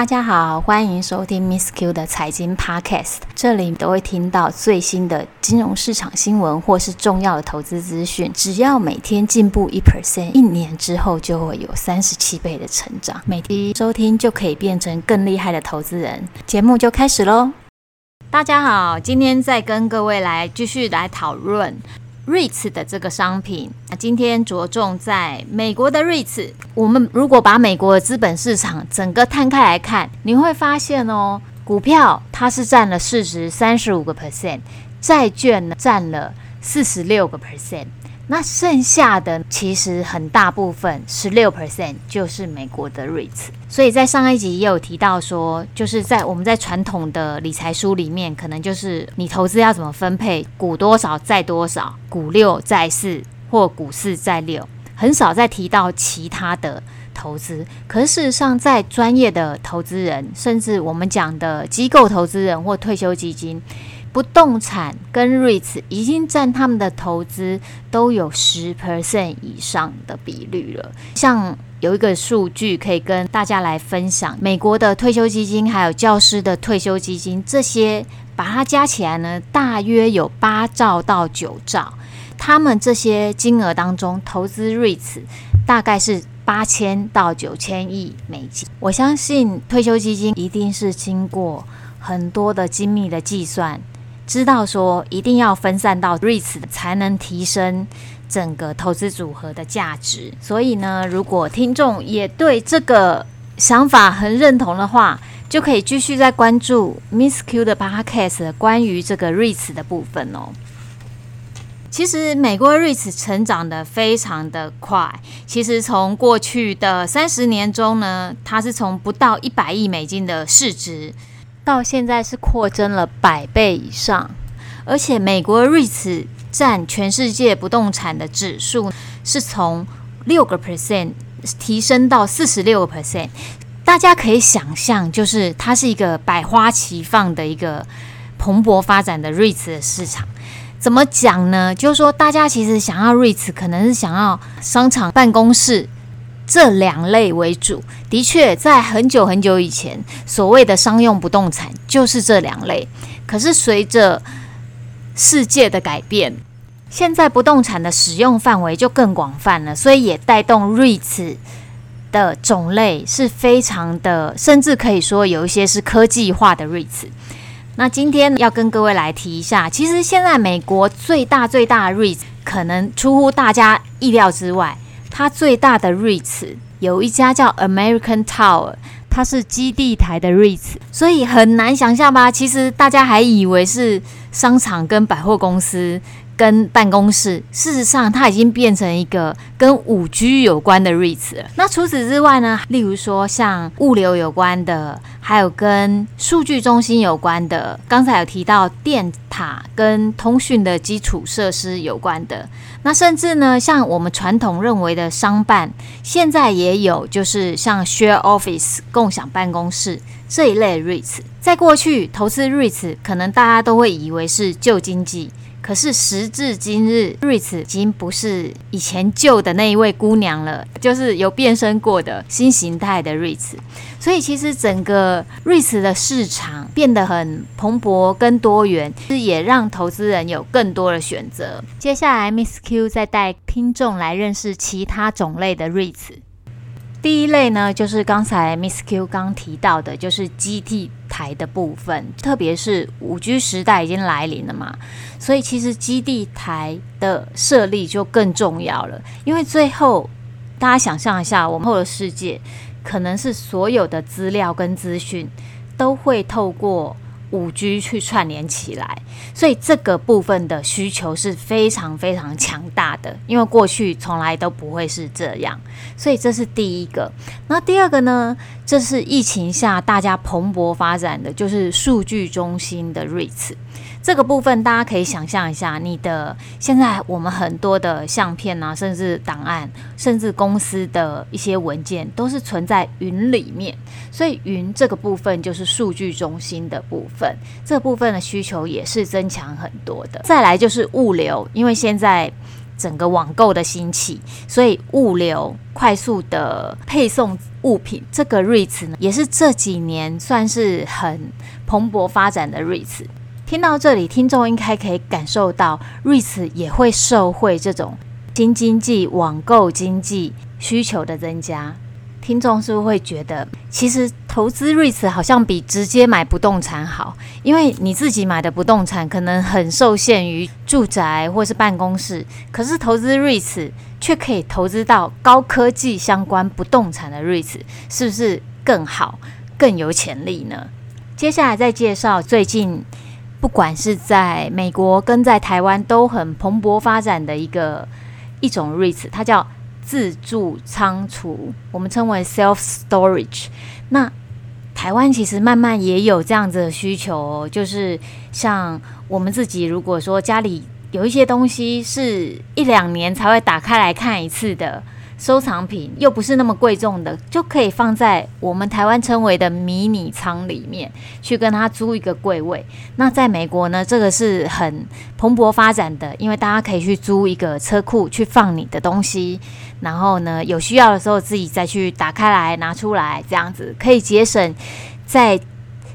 大家好，欢迎收听 Miss Q 的财经 Podcast，这里都会听到最新的金融市场新闻或是重要的投资资讯。只要每天进步一 percent，一年之后就会有三十七倍的成长。每天收听就可以变成更厉害的投资人。节目就开始喽！大家好，今天再跟各位来继续来讨论。瑞次的这个商品，那今天着重在美国的瑞次。我们如果把美国的资本市场整个摊开来看，你会发现哦，股票它是占了市值三十五个 percent，债券呢占了四十六个 percent。那剩下的其实很大部分，十六 percent 就是美国的 REITs。所以在上一集也有提到说，就是在我们在传统的理财书里面，可能就是你投资要怎么分配，股多少债多少，股六债四或股四债六，很少再提到其他的投资。可是事实上，在专业的投资人，甚至我们讲的机构投资人或退休基金。不动产跟 REITs 已经占他们的投资都有十 percent 以上的比率了。像有一个数据可以跟大家来分享，美国的退休基金还有教师的退休基金，这些把它加起来呢，大约有八兆到九兆。他们这些金额当中，投资 REITs 大概是八千到九千亿美金。我相信退休基金一定是经过很多的精密的计算。知道说一定要分散到 REITs 才能提升整个投资组合的价值。所以呢，如果听众也对这个想法很认同的话，就可以继续再关注 Miss Q 的 Podcast 关于这个 REITs 的部分哦。其实美国 REITs 成长得非常的快。其实从过去的三十年中呢，它是从不到一百亿美金的市值。到现在是扩增了百倍以上，而且美国 REITs 占全世界不动产的指数是从六个 percent 提升到四十六个 percent。大家可以想象，就是它是一个百花齐放的一个蓬勃发展的 REITs 的市场。怎么讲呢？就是说，大家其实想要 REITs，可能是想要商场、办公室。这两类为主，的确，在很久很久以前，所谓的商用不动产就是这两类。可是随着世界的改变，现在不动产的使用范围就更广泛了，所以也带动 REITs 的种类是非常的，甚至可以说有一些是科技化的 REITs。那今天要跟各位来提一下，其实现在美国最大最大的 REITs 可能出乎大家意料之外。它最大的 REITs 有一家叫 American Tower，它是基地台的 REITs，所以很难想象吧？其实大家还以为是商场跟百货公司。跟办公室，事实上它已经变成一个跟五 G 有关的 REITs 了。那除此之外呢？例如说像物流有关的，还有跟数据中心有关的，刚才有提到电塔跟通讯的基础设施有关的。那甚至呢，像我们传统认为的商办，现在也有，就是像 Share Office 共享办公室这一类 REITs。在过去投资 REITs，可能大家都会以为是旧经济。可是时至今日，REITs 已经不是以前旧的那一位姑娘了，就是有变身过的新形态的 REITs。所以其实整个 REITs 的市场变得很蓬勃跟多元，是也让投资人有更多的选择。接下来，Miss Q 再带听众来认识其他种类的 REITs。第一类呢，就是刚才 Miss Q 刚提到的，就是基地台的部分，特别是五 G 时代已经来临了嘛，所以其实基地台的设立就更重要了。因为最后大家想象一下，我们后的世界可能是所有的资料跟资讯都会透过。五 G 去串联起来，所以这个部分的需求是非常非常强大的，因为过去从来都不会是这样，所以这是第一个。那第二个呢？这是疫情下大家蓬勃发展的，就是数据中心的 REITs。这个部分大家可以想象一下，你的现在我们很多的相片啊，甚至档案，甚至公司的一些文件，都是存在云里面。所以云这个部分就是数据中心的部分，这部分的需求也是增强很多的。再来就是物流，因为现在整个网购的兴起，所以物流快速的配送物品，这个 REITs 呢，也是这几年算是很蓬勃发展的 REITs。听到这里，听众应该可以感受到 REITs 也会受惠这种新经济网购经济需求的增加。听众是不是会觉得，其实投资 REITs 好像比直接买不动产好？因为你自己买的不动产可能很受限于住宅或是办公室，可是投资 REITs 却可以投资到高科技相关不动产的 REITs，是不是更好、更有潜力呢？接下来再介绍最近不管是在美国跟在台湾都很蓬勃发展的一个一种 REITs，它叫。自助仓储，我们称为 self storage。那台湾其实慢慢也有这样子的需求哦，就是像我们自己，如果说家里有一些东西是一两年才会打开来看一次的。收藏品又不是那么贵重的，就可以放在我们台湾称为的迷你仓里面，去跟他租一个柜位。那在美国呢，这个是很蓬勃发展的，因为大家可以去租一个车库去放你的东西，然后呢，有需要的时候自己再去打开来拿出来，这样子可以节省在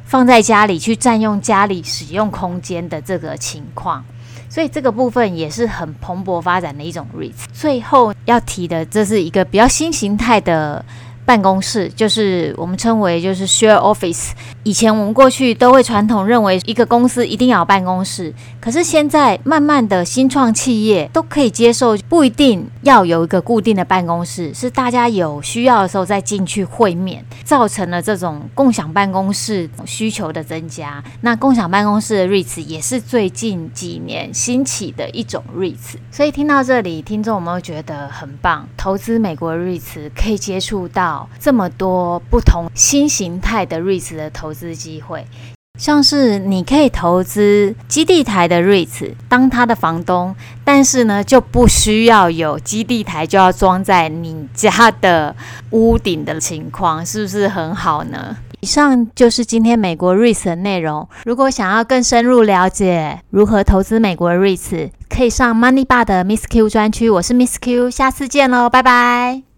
放在家里去占用家里使用空间的这个情况。所以这个部分也是很蓬勃发展的一种 REITs。最后要提的，这是一个比较新形态的。办公室就是我们称为就是 share office。以前我们过去都会传统认为一个公司一定要有办公室，可是现在慢慢的新创企业都可以接受，不一定要有一个固定的办公室，是大家有需要的时候再进去会面，造成了这种共享办公室需求的增加。那共享办公室的 REITs 也是最近几年兴起的一种 REITs。所以听到这里，听众有没有觉得很棒？投资美国 REITs 可以接触到。这么多不同新形态的 REITs 的投资机会，像是你可以投资基地台的 REITs，当他的房东，但是呢就不需要有基地台就要装在你家的屋顶的情况，是不是很好呢？以上就是今天美国 REITs 的内容。如果想要更深入了解如何投资美国 REITs，可以上 Money 霸的 Miss Q 专区。我是 Miss Q，下次见喽，拜拜。